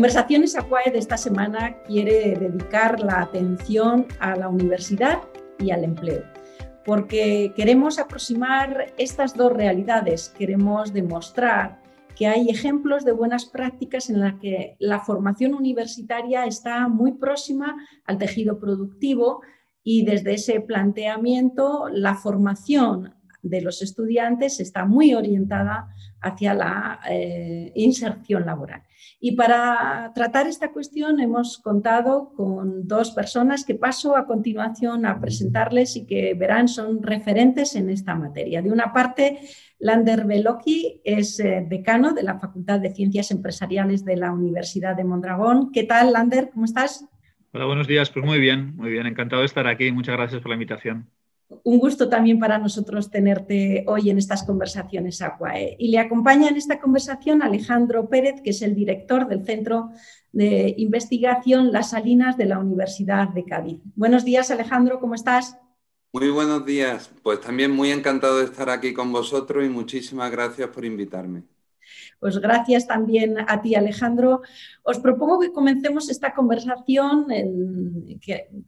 Conversaciones Aquae de esta semana quiere dedicar la atención a la universidad y al empleo, porque queremos aproximar estas dos realidades, queremos demostrar que hay ejemplos de buenas prácticas en las que la formación universitaria está muy próxima al tejido productivo y desde ese planteamiento la formación de los estudiantes está muy orientada hacia la eh, inserción laboral. Y para tratar esta cuestión hemos contado con dos personas que paso a continuación a presentarles y que verán son referentes en esta materia. De una parte, Lander Beloki es eh, decano de la Facultad de Ciencias Empresariales de la Universidad de Mondragón. ¿Qué tal, Lander? ¿Cómo estás? Hola, buenos días. Pues muy bien, muy bien. Encantado de estar aquí. Muchas gracias por la invitación un gusto también para nosotros tenerte hoy en estas conversaciones Aquae. Y le acompaña en esta conversación Alejandro Pérez, que es el director del Centro de Investigación Las Salinas de la Universidad de Cádiz. Buenos días, Alejandro, ¿cómo estás? Muy buenos días. Pues también muy encantado de estar aquí con vosotros y muchísimas gracias por invitarme. Pues gracias también a ti, Alejandro. Os propongo que comencemos esta conversación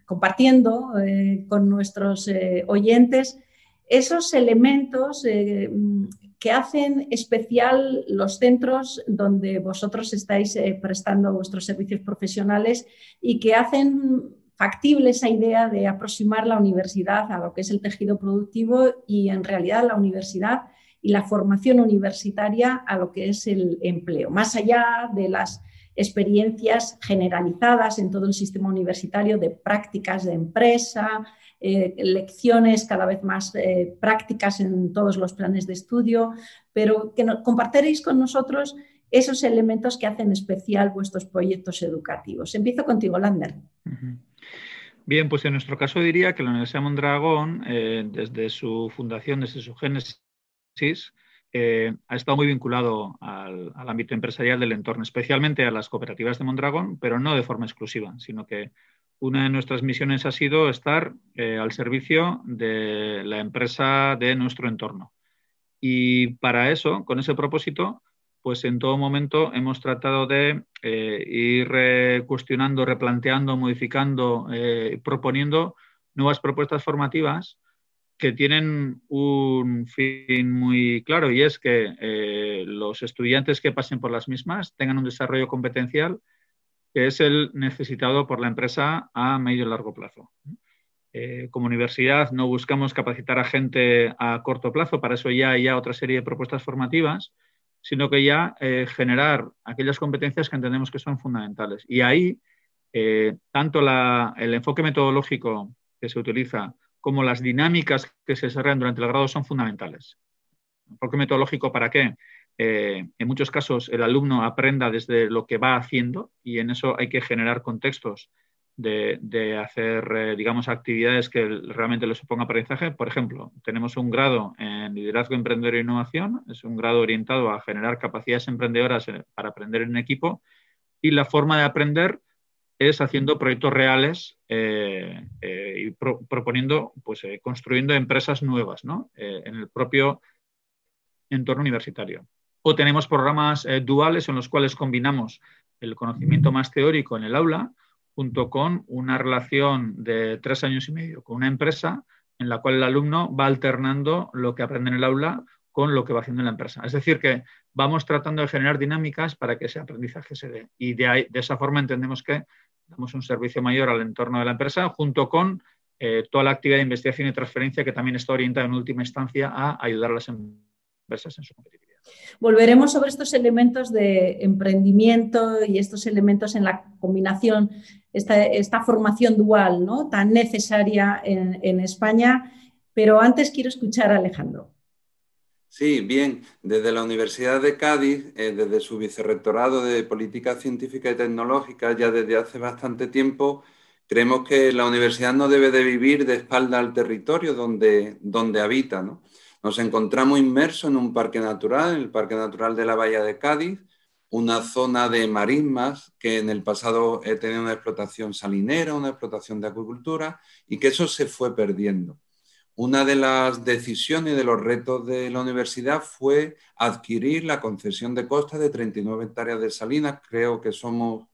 compartiendo eh, con nuestros eh, oyentes esos elementos eh, que hacen especial los centros donde vosotros estáis prestando vuestros servicios profesionales y que hacen factible esa idea de aproximar la universidad a lo que es el tejido productivo y en realidad la universidad y la formación universitaria a lo que es el empleo, más allá de las experiencias generalizadas en todo el sistema universitario de prácticas de empresa, eh, lecciones cada vez más eh, prácticas en todos los planes de estudio, pero que compartiréis con nosotros esos elementos que hacen especial vuestros proyectos educativos. Empiezo contigo, Lander. Bien, pues en nuestro caso diría que la Universidad Mondragón, eh, desde su fundación, desde su génesis, eh, ha estado muy vinculado al, ámbito empresarial del entorno, especialmente a las cooperativas de Mondragón, pero no de forma exclusiva, sino que una de nuestras misiones ha sido estar eh, al servicio de la empresa de nuestro entorno. Y para eso, con ese propósito, pues en todo momento hemos tratado de eh, ir cuestionando, replanteando, modificando, proponiendo nuevas propuestas formativas que tienen un fin muy claro y es que eh, los estudiantes que pasen por las mismas tengan un desarrollo competencial que es el necesitado por la empresa a medio y largo plazo. Eh, como universidad no buscamos capacitar a gente a corto plazo, para eso ya hay otra serie de propuestas formativas, sino que ya eh, generar aquellas competencias que entendemos que son fundamentales. Y ahí, tanto el enfoque metodológico que se utiliza como las dinámicas que se desarrollan durante el grado son fundamentales. ¿Enfoque metodológico para qué? Eh, en muchos casos el alumno aprenda desde lo que va haciendo y en eso hay que generar contextos de, hacer, eh, digamos, actividades que realmente le supongan aprendizaje. Por ejemplo, tenemos un grado en liderazgo emprendedor e innovación, es un grado orientado a generar capacidades emprendedoras eh, para aprender en equipo y la forma de aprender es haciendo proyectos reales eh, eh, y proponiendo, pues eh, construyendo empresas nuevas en el propio entorno universitario. O tenemos programas duales en los cuales combinamos el conocimiento más teórico en el aula junto con una relación de tres años y medio con una empresa en la cual el alumno va alternando lo que aprende en el aula con lo que va haciendo en la empresa. Es decir, que vamos tratando de generar dinámicas para que ese aprendizaje se dé. Y de, de esa forma entendemos que damos un servicio mayor al entorno de la empresa, junto con eh, toda la actividad de investigación y transferencia que también está orientada en última instancia a ayudar a las empresas en su competitividad. Volveremos sobre estos elementos de emprendimiento y estos elementos en la combinación, esta, formación dual ¿no? tan necesaria en, en España. Pero antes quiero escuchar a Alejandro. Sí, bien. Desde la Universidad de Cádiz, eh, desde su vicerrectorado de Política Científica y Tecnológica, ya desde hace bastante tiempo, creemos que la universidad no debe de vivir de espalda al territorio donde, donde habita. Nos encontramos inmersos en un parque natural, en el Parque Natural de la Bahía de Cádiz, una zona de marismas que en el pasado eh, tenía una explotación salinera, una explotación de acuicultura, y que eso se fue perdiendo una de las decisiones y de los retos de la universidad fue adquirir la concesión de costa de 39 hectáreas de salinas. Creo que somos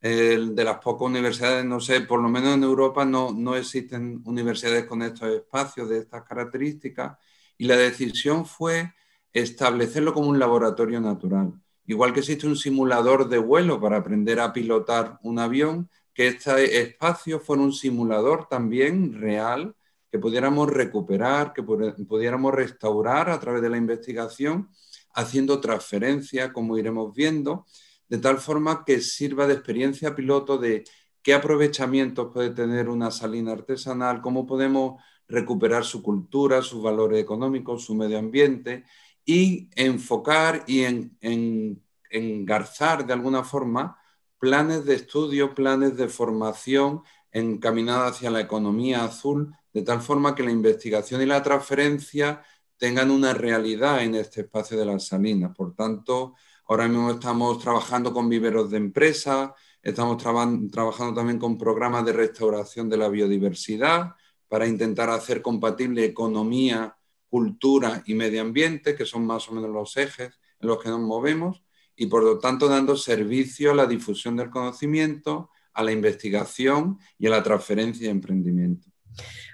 de las pocas universidades, no sé, por lo menos en Europa no, no existen universidades con estos espacios de estas características. Y la decisión fue establecerlo como un laboratorio natural. Igual que existe un simulador de vuelo para aprender a pilotar un avión, que este espacio fuera un simulador también real que pudiéramos recuperar, que pudiéramos restaurar a través de la investigación, haciendo transferencia, como iremos viendo, de tal forma que sirva de experiencia piloto de qué aprovechamientos puede tener una salina artesanal, cómo podemos recuperar su cultura, sus valores económicos, su medio ambiente y enfocar y en, engarzar de alguna forma planes de estudio, planes de formación encaminados hacia la economía azul de tal forma que la investigación y la transferencia tengan una realidad en este espacio de las salinas. Por tanto, ahora mismo estamos trabajando con viveros de empresas, estamos trabajando también con programas de restauración de la biodiversidad para intentar hacer compatible economía, cultura y medio ambiente, que son más o menos los ejes en los que nos movemos, y por lo tanto dando servicio a la difusión del conocimiento, a la investigación y a la transferencia de emprendimiento.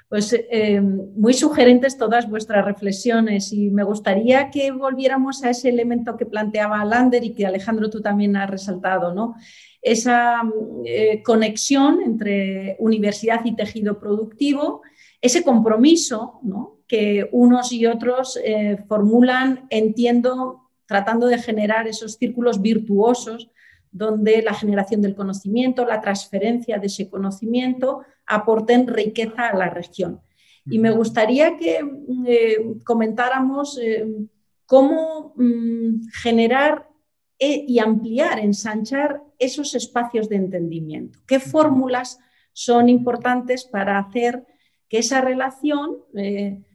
Pues eh, muy sugerentes todas vuestras reflexiones y me gustaría que volviéramos a ese elemento que planteaba Lander y que Alejandro tú también has resaltado, ¿no? Esa eh, conexión entre universidad y tejido productivo, ese compromiso que unos y otros eh, formulan, entiendo, tratando de generar esos círculos virtuosos donde la generación del conocimiento, la transferencia de ese conocimiento aporten riqueza a la región. Y me gustaría que eh, comentáramos eh, cómo mm, generar eh, y ampliar, ensanchar esos espacios de entendimiento. ¿Qué fórmulas son importantes para hacer que esa relación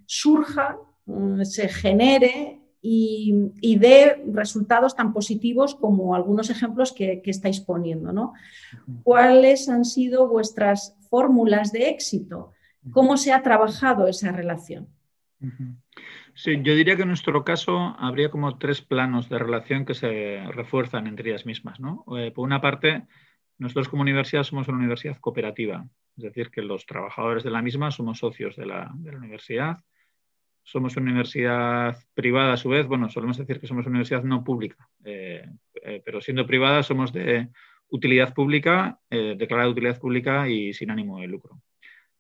surja, mm, se genere y, dé resultados tan positivos como algunos ejemplos que, estáis poniendo. ¿no? ¿Cuáles han sido vuestras fórmulas de éxito? ¿Cómo se ha trabajado esa relación? Sí, yo diría que en nuestro caso habría como tres planos de relación que se refuerzan entre ellas mismas. ¿no? Eh, por una parte, nosotros como universidad somos una universidad cooperativa, es decir, que los trabajadores de la misma somos socios de la, de la universidad somos una universidad privada a su vez, bueno, solemos decir que somos una universidad no pública, eh, eh, pero siendo privada somos de utilidad pública, eh, declarada de utilidad pública y sin ánimo de lucro.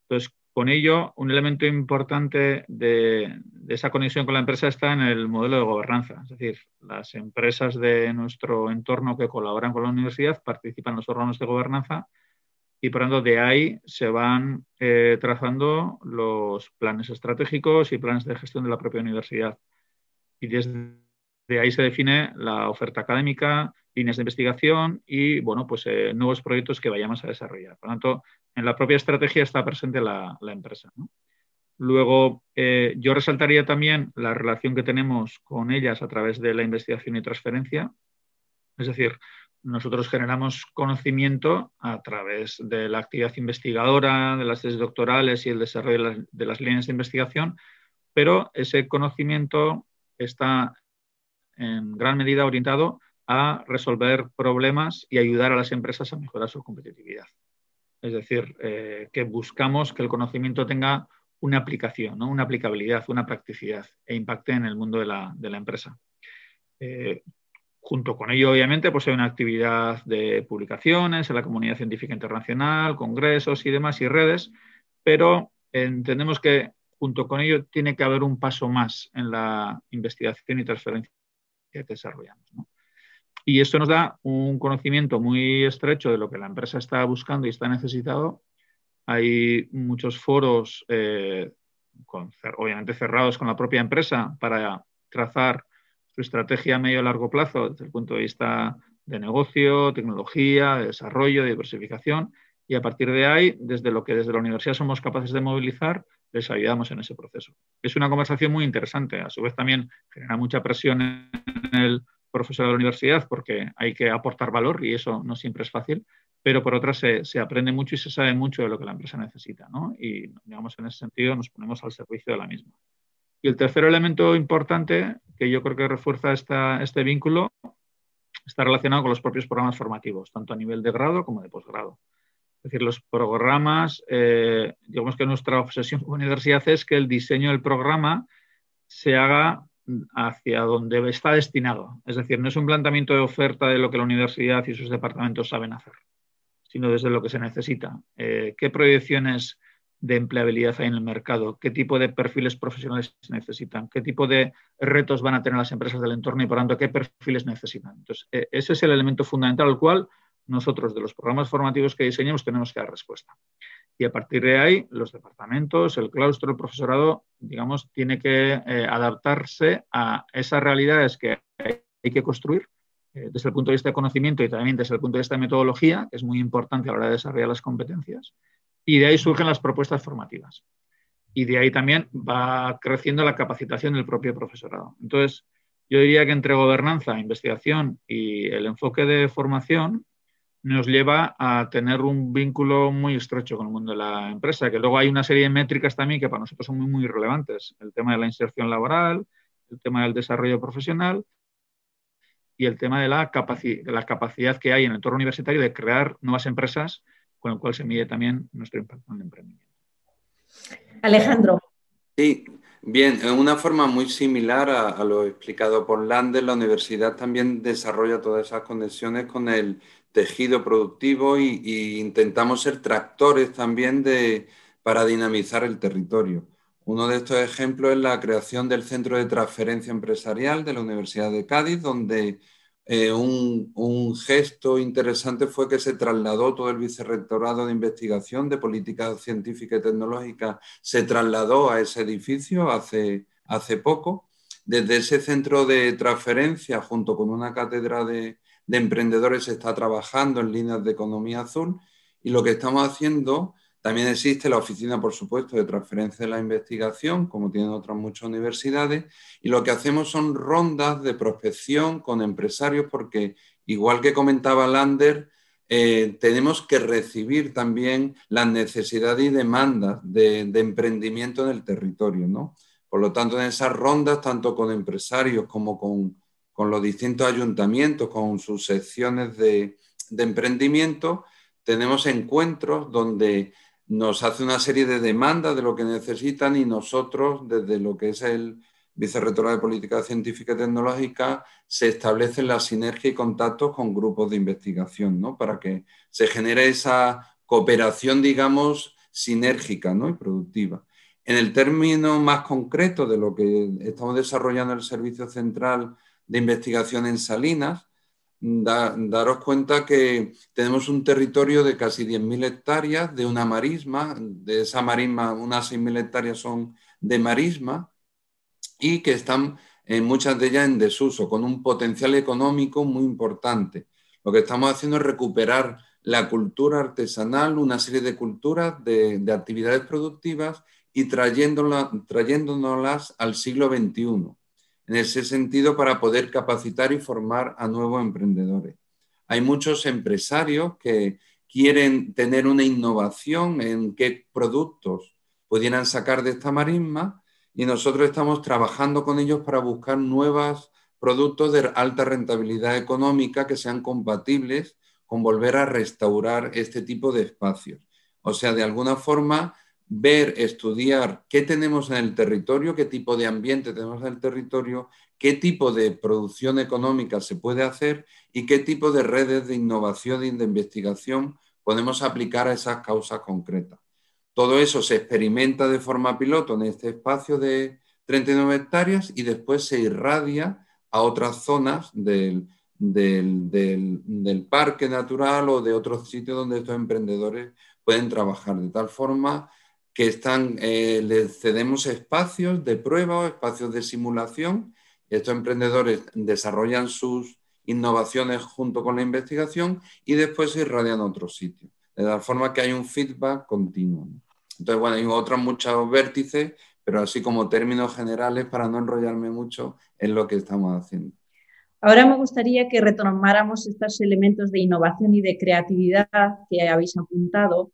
Entonces, con ello, un elemento importante de, de, esa conexión con la empresa está en el modelo de gobernanza. Es decir, las empresas de nuestro entorno que colaboran con la universidad participan en los órganos de gobernanza y por tanto de ahí se van eh, trazando los planes estratégicos y planes de gestión de la propia universidad. Y desde ahí se define la oferta académica, líneas de investigación y bueno, pues, eh, nuevos proyectos que vayamos a desarrollar. Por tanto, en la propia estrategia está presente la, empresa. Luego, eh, yo resaltaría también la relación que tenemos con ellas a través de la investigación y transferencia. Es decir, nosotros generamos conocimiento a través de la actividad investigadora, de las tesis doctorales y el desarrollo de las, líneas de investigación, pero ese conocimiento está en gran medida orientado a resolver problemas y ayudar a las empresas a mejorar su competitividad. Es decir, eh, que buscamos que el conocimiento tenga una aplicación, una aplicabilidad, una practicidad e impacte en el mundo de la, empresa. Eh, Junto con ello, obviamente, pues hay una actividad de publicaciones en la comunidad científica internacional, congresos y demás, y redes, pero entendemos que junto con ello tiene que haber un paso más en la investigación y transferencia que desarrollamos. Y esto nos da un conocimiento muy estrecho de lo que la empresa está buscando y está necesitado. Hay muchos foros, eh, obviamente cerrados con la propia empresa, para trazar su estrategia a medio y largo plazo desde el punto de vista de negocio, tecnología, de desarrollo, de diversificación y a partir de ahí, desde lo que desde la universidad somos capaces de movilizar, les ayudamos en ese proceso. Es una conversación muy interesante, a su vez también genera mucha presión en el profesor de la universidad porque hay que aportar valor y eso no siempre es fácil, pero por otra se, aprende mucho y se sabe mucho de lo que la empresa necesita, ¿no? Y, digamos, en ese sentido nos ponemos al servicio de la misma. Y el tercer elemento importante que yo creo que refuerza este vínculo está relacionado con los propios programas formativos, tanto a nivel de grado como de posgrado. Es decir, los programas, eh, digamos que nuestra obsesión como universidad es que el diseño del programa se haga hacia donde está destinado. Es decir, no es un planteamiento de oferta de lo que la universidad y sus departamentos saben hacer, sino desde lo que se necesita. Eh, ¿Qué proyecciones de empleabilidad hay en el mercado, qué tipo de perfiles profesionales se necesitan, qué tipo de retos van a tener las empresas del entorno y por tanto qué perfiles necesitan. Entonces, e, ese es el elemento fundamental al cual nosotros de los programas formativos que diseñamos tenemos que dar respuesta. Y a partir de ahí, los departamentos, el claustro, el profesorado, digamos, tiene que eh, adaptarse a esas realidades que hay que construir eh, desde el punto de vista de conocimiento y también desde el punto de vista de metodología, que es muy importante a la hora de desarrollar las competencias y de ahí surgen las propuestas formativas. Y de ahí también va creciendo la capacitación del propio profesorado. Entonces, yo diría que entre gobernanza, investigación y el enfoque de formación nos lleva a tener un vínculo muy estrecho con el mundo de la empresa, que luego hay una serie de métricas también que para nosotros son muy, muy relevantes. El tema de la inserción laboral, el tema del desarrollo profesional y el tema de la, de la capacidad que hay en el entorno universitario de crear nuevas empresas con lo cual se mide también nuestro impacto en el emprendimiento. Alejandro. Sí, bien, en una forma muy similar a, lo explicado por Lander, la universidad también desarrolla todas esas conexiones con el tejido productivo y, intentamos ser tractores también de, para dinamizar el territorio. Uno de estos ejemplos es la creación del Centro de Transferencia Empresarial de la Universidad de Cádiz, donde eh, un, gesto interesante fue que se trasladó todo el vicerrectorado de investigación de política científica y tecnológica, se trasladó a ese edificio hace, hace poco. Desde ese centro de transferencia, junto con una cátedra de, de emprendedores, se está trabajando en líneas de economía azul y lo que estamos haciendo también existe la oficina, por supuesto, de transferencia de la investigación, como tienen otras muchas universidades, y lo que hacemos son rondas de prospección con empresarios, porque igual que comentaba Lander, eh, tenemos que recibir también las necesidades y demandas de, emprendimiento en el territorio. ¿no? Por lo tanto, en esas rondas, tanto con empresarios como con, con los distintos ayuntamientos, con sus secciones de, de emprendimiento, tenemos encuentros donde nos hace una serie de demandas de lo que necesitan y nosotros, desde lo que es el Vicerrectorado de Política Científica y Tecnológica, se establecen la sinergia y contactos con grupos de investigación, ¿no? Para que se genere esa cooperación, digamos, sinérgica ¿no? y productiva. En el término más concreto de lo que estamos desarrollando el Servicio Central de Investigación en Salinas, daros cuenta que tenemos un territorio de casi 10.000 hectáreas de una marisma, de esa marisma unas 6.000 hectáreas son de marisma y que están en muchas de ellas en desuso, con un potencial económico muy importante. Lo que estamos haciendo es recuperar la cultura artesanal, una serie de culturas, de, de actividades productivas y trayéndolas al siglo XXI en ese sentido para poder capacitar y formar a nuevos emprendedores. Hay muchos empresarios que quieren tener una innovación en qué productos pudieran sacar de esta marisma y nosotros estamos trabajando con ellos para buscar nuevos productos de alta rentabilidad económica que sean compatibles con volver a restaurar este tipo de espacios. O sea, de alguna forma ver, estudiar qué tenemos en el territorio, qué tipo de ambiente tenemos en el territorio, qué tipo de producción económica se puede hacer y qué tipo de redes de innovación y de investigación podemos aplicar a esas causas concretas. Todo eso se experimenta de forma piloto en este espacio de 39 hectáreas y después se irradia a otras zonas del, del parque natural o de otros sitios donde estos emprendedores pueden trabajar de tal forma que están, eh, les cedemos espacios de prueba o espacios de simulación. estos emprendedores desarrollan sus innovaciones junto con la investigación y después se irradian a otros sitios. De tal forma que hay un feedback continuo. Entonces, bueno, hay otros muchos vértices, pero así como términos generales para no enrollarme mucho en lo que estamos haciendo. Ahora me gustaría que retomáramos estos elementos de innovación y de creatividad que habéis apuntado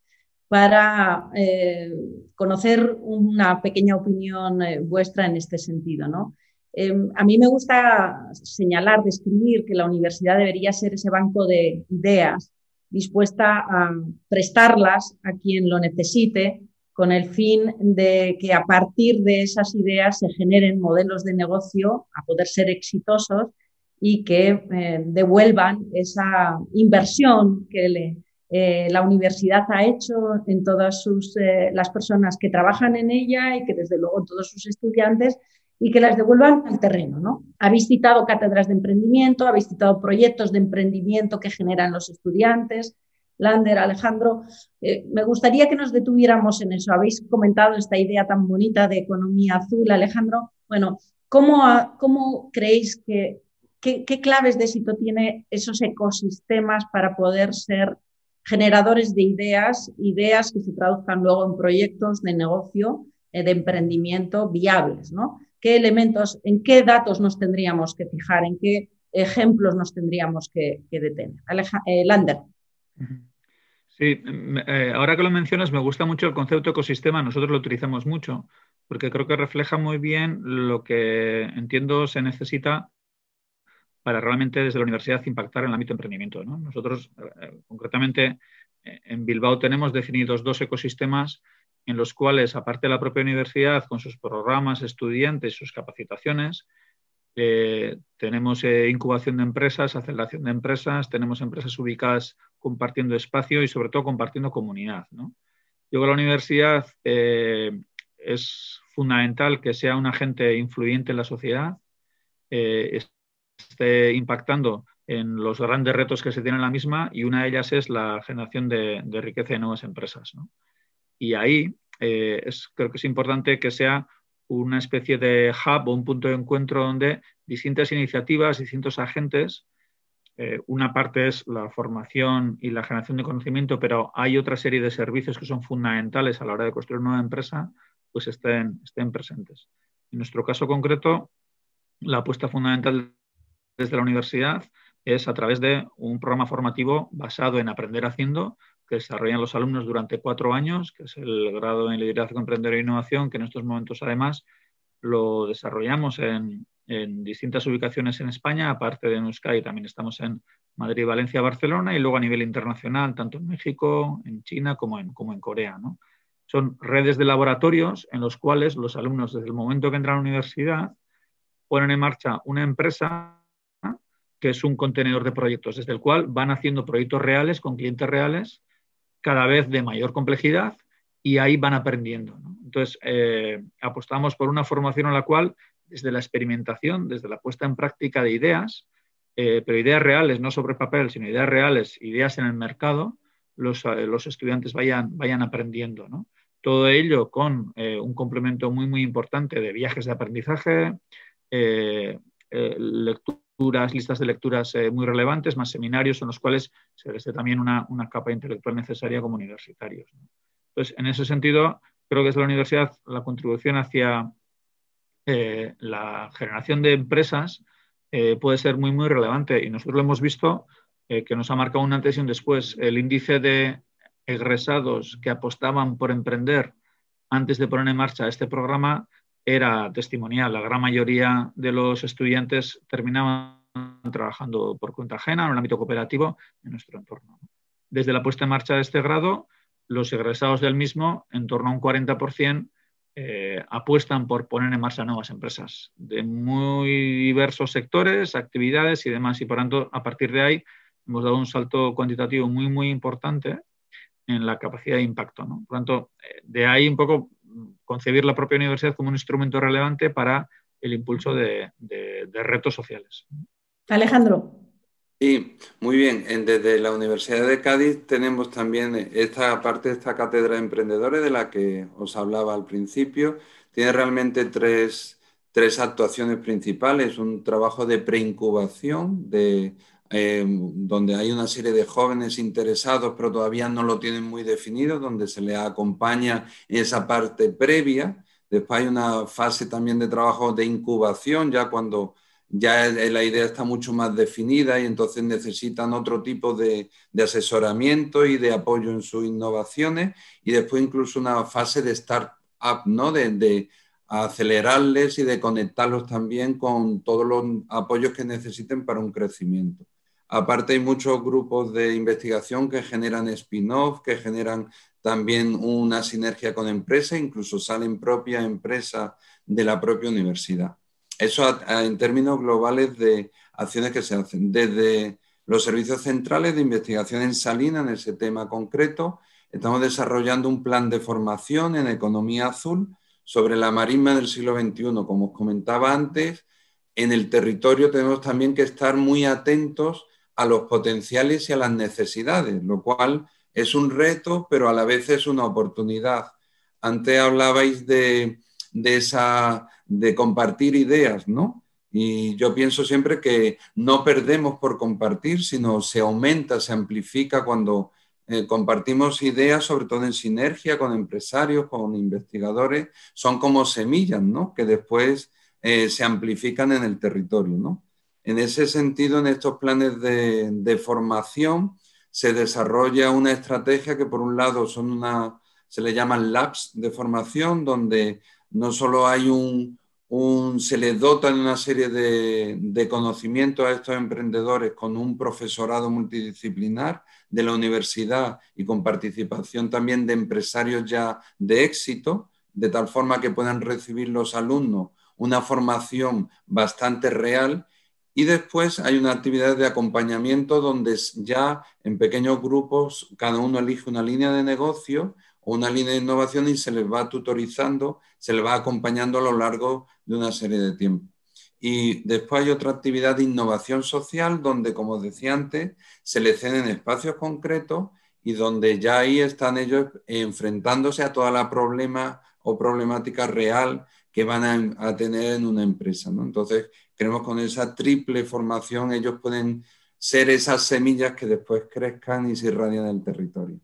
para eh, conocer una pequeña opinión eh, vuestra en este sentido. ¿no? Em, a mí me gusta señalar, describir que la universidad debería ser ese banco de ideas dispuesta a prestarlas a quien lo necesite con el fin de que a partir de esas ideas se generen modelos de negocio a poder ser exitosos y que eh, devuelvan esa inversión que eh, la universidad ha hecho en todas sus, eh, las personas que trabajan en ella y que desde luego todos sus estudiantes y que las devuelvan al terreno. ¿no? Habéis citado cátedras de emprendimiento, habéis citado proyectos de emprendimiento que generan los estudiantes. Lander, Alejandro, me gustaría que nos detuviéramos en eso. Habéis comentado esta idea tan bonita de economía azul, Alejandro. Bueno, ¿cómo, cómo creéis que ¿Qué, claves de éxito tiene esos ecosistemas para poder ser generadores de ideas, ideas que se traduzcan luego en proyectos de negocio, eh, de emprendimiento viables, ¿no? ¿Qué elementos, en qué datos nos tendríamos que fijar, en qué ejemplos nos tendríamos que, detener? Eh, Lander. Sí, eh, ahora que lo mencionas, me gusta mucho el concepto ecosistema, nosotros lo utilizamos mucho, porque creo que refleja muy bien lo que entiendo se necesita para realmente desde la universidad impactar en el ámbito de emprendimiento. Nosotros, eh, concretamente, eh, en Bilbao tenemos definidos dos ecosistemas en los cuales, aparte de la propia universidad, con sus programas, estudiantes, sus capacitaciones, eh, tenemos incubación de empresas, aceleración de empresas, tenemos empresas ubicadas compartiendo espacio y sobre todo compartiendo comunidad. Yo creo que la universidad es fundamental que sea un agente influyente en la sociedad, esté impactando en los grandes retos que se tienen en la misma y una de ellas es la generación de, riqueza de nuevas empresas. Y ahí eh, es, creo que es importante que sea una especie de hub o un punto de encuentro donde distintas iniciativas, distintos agentes, eh, una parte es la formación y la generación de conocimiento, pero hay otra serie de servicios que son fundamentales a la hora de construir una nueva empresa, pues estén, estén presentes. En nuestro caso concreto, la apuesta fundamental desde la universidad es a través de un programa formativo basado en aprender haciendo que desarrollan los alumnos durante cuatro años, que es el grado en liderazgo, emprender e innovación, que en estos momentos además lo desarrollamos en, distintas ubicaciones en España, aparte de en Euskadi también estamos en Madrid, Valencia, Barcelona y luego a nivel internacional, tanto en México, en China como en, como en Corea. Son redes de laboratorios en los cuales los alumnos desde el momento que entran a la universidad ponen en marcha una empresa que es un contenedor de proyectos, desde el cual van haciendo proyectos reales con clientes reales, cada vez de mayor complejidad, y ahí van aprendiendo. Entonces, eh, apostamos por una formación en la cual, desde la experimentación, desde la puesta en práctica de ideas, eh, pero ideas reales, no sobre papel, sino ideas reales, ideas en el mercado, los, eh, estudiantes vayan, vayan aprendiendo. Todo ello con un complemento muy, muy importante de viajes de aprendizaje, lectura listas de lecturas eh, muy relevantes, más seminarios en los cuales se les dé también una, capa intelectual necesaria como universitarios. Entonces, en ese sentido, creo que es la universidad la contribución hacia eh, la generación de empresas eh, puede ser muy, muy relevante. Y nosotros lo hemos visto que nos ha marcado un antes y un después. El índice de egresados que apostaban por emprender antes de poner en marcha este programa era testimonial. La gran mayoría de los estudiantes terminaban trabajando por cuenta ajena en el ámbito cooperativo en nuestro entorno. Desde la puesta en marcha de este grado, los egresados del mismo, en torno a un 40%, eh, apuestan por poner en marcha nuevas empresas de muy diversos sectores, actividades y demás. Y por tanto, a partir de ahí, hemos dado un salto cuantitativo muy, muy importante en la capacidad de impacto. Por tanto, eh, de ahí un poco concebir la propia universidad como un instrumento relevante para el impulso de, retos sociales. Alejandro. Sí, muy bien. Desde la Universidad de Cádiz tenemos también esta parte de esta cátedra de emprendedores de la que os hablaba al principio. Tiene realmente tres, tres actuaciones principales. Un trabajo de preincubación, de Em, donde hay una serie de jóvenes interesados, pero todavía no lo tienen muy definido, donde se les acompaña esa parte previa. Después hay una fase también de trabajo de incubación, ya cuando ya la idea está mucho más definida y entonces necesitan otro tipo de, asesoramiento y de apoyo en sus innovaciones y después incluso una fase de start-up, ¿no? De, acelerarles y de conectarlos también con todos los apoyos que necesiten para un crecimiento. Aparte hay muchos grupos de investigación que generan spin-off, que generan también una sinergia con empresas, incluso salen propias empresas de la propia universidad. Eso en términos globales de acciones que se hacen, desde los servicios centrales de investigación en Salina, en ese tema concreto, estamos desarrollando un plan de formación en economía azul sobre la marisma del siglo XXI. Como os comentaba antes, en el territorio tenemos también que estar muy atentos a los potenciales y a las necesidades, lo cual es un reto, pero a la vez es una oportunidad. Antes hablabais de, de esa de compartir ideas, ¿no? Y yo pienso siempre que no perdemos por compartir, sino se aumenta, se amplifica cuando eh, compartimos ideas, sobre todo en sinergia con empresarios, con investigadores, son como semillas, ¿no? Que después eh, se amplifican en el territorio, ¿no? En ese sentido, en estos planes de, formación se desarrolla una estrategia que por un lado son una, se le llaman labs de formación, donde no solo hay un, se les dota de una serie de conocimientos a estos emprendedores con un profesorado multidisciplinar de la universidad y con participación también de empresarios ya de éxito, de tal forma que puedan recibir los alumnos una formación bastante real y después hay una actividad de acompañamiento donde ya en pequeños grupos cada uno elige una línea de negocio una línea de innovación y se les va tutorizando, se les va acompañando a lo largo de una serie de tiempo. Y después hay otra actividad de innovación social donde, como decía antes, se les ceden espacios concretos y donde ya ahí están ellos enfrentándose a toda la problema o problemática real que van a, tener en una empresa. Entonces, creemos con esa triple formación ellos pueden ser esas semillas que después crezcan y se irradian el territorio.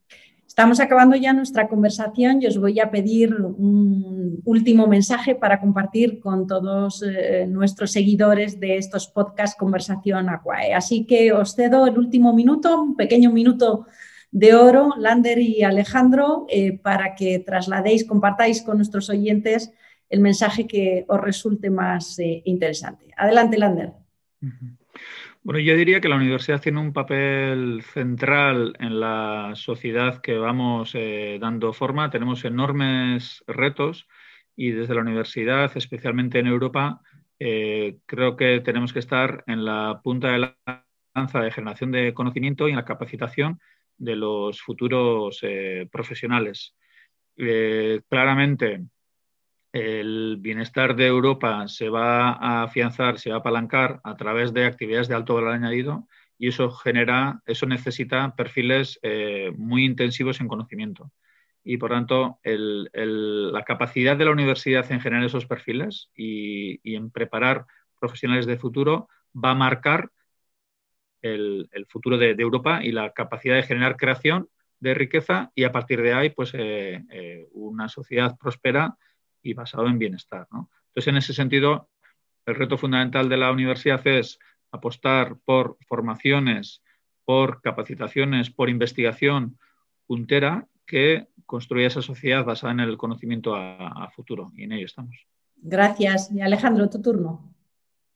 Estamos acabando ya nuestra conversación y os voy a pedir un último mensaje para compartir con todos eh, nuestros seguidores de estos podcasts Conversación Aquae. Así que os cedo el último minuto, un pequeño minuto de oro, Lander y Alejandro, eh, para que trasladéis, compartáis con nuestros oyentes el mensaje que os resulte más eh, interesante. Adelante, Lander. Bueno, yo diría que la universidad tiene un papel central en la sociedad que vamos eh, dando forma. Tenemos enormes retos y desde la universidad, especialmente en Europa, eh, creo que tenemos que estar en la punta de la lanza de generación de conocimiento y en la capacitación de los futuros profesionales. claramente, el bienestar de Europa se va a afianzar, se va a apalancar a través de actividades de alto valor añadido y eso genera, eso necesita perfiles eh, muy intensivos en conocimiento. Y por tanto, la capacidad de la universidad en generar esos perfiles y, en preparar profesionales de futuro va a marcar el, futuro de, Europa y la capacidad de generar creación de riqueza y a partir de ahí, pues eh, eh, una sociedad próspera y basado en bienestar. Entonces, en ese sentido, el reto fundamental de la universidad es apostar por formaciones, por capacitaciones, por investigación puntera que construya esa sociedad basada en el conocimiento a, futuro y en ello estamos. Gracias. Y Alejandro, tu turno.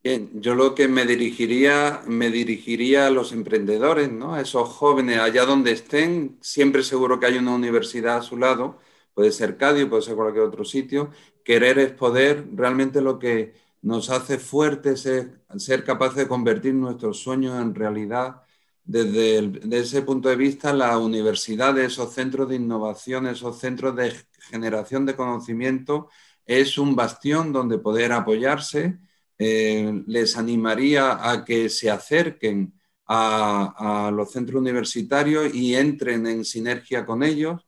Bien, yo lo que me dirigiría, me dirigiría a los emprendedores, ¿no? a esos jóvenes, allá donde estén, siempre seguro que hay una universidad a su lado, puede ser Cádiz, puede ser cualquier otro sitio. Querer es poder, realmente lo que nos hace fuertes es ser capaces de convertir nuestros sueños en realidad. Desde, ese punto de vista, la universidad, esos centros de innovación, esos centros de generación de conocimiento, es un bastión donde poder apoyarse. Eh, les animaría a que se acerquen a, a los centros universitarios y entren en sinergia con ellos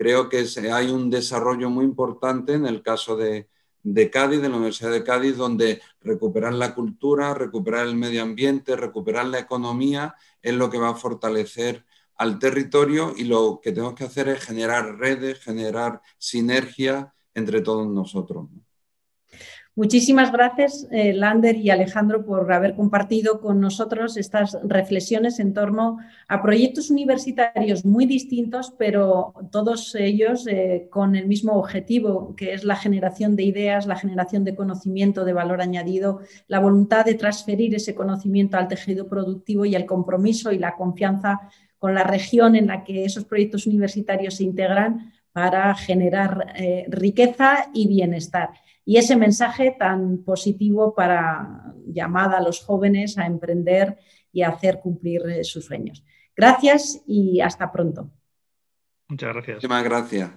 creo que hay un desarrollo muy importante en el caso de, Cádiz, de la Universidad de Cádiz, donde recuperar la cultura, recuperar el medio ambiente, recuperar la economía es lo que va a fortalecer al territorio y lo que tenemos que hacer es generar redes, generar sinergia entre todos nosotros. Muchísimas gracias, eh, Lander y Alejandro, por haber compartido con nosotros estas reflexiones en torno a proyectos universitarios muy distintos, pero todos ellos eh, con el mismo objetivo, que es la generación de ideas, la generación de conocimiento de valor añadido, la voluntad de transferir ese conocimiento al tejido productivo y el compromiso y la confianza con la región en la que esos proyectos universitarios se integran para generar eh, riqueza y bienestar y ese mensaje tan positivo para llamar a los jóvenes a emprender y a hacer cumplir eh, sus sueños. Gracias y hasta pronto. Muchas gracias. Muchísimas gracias.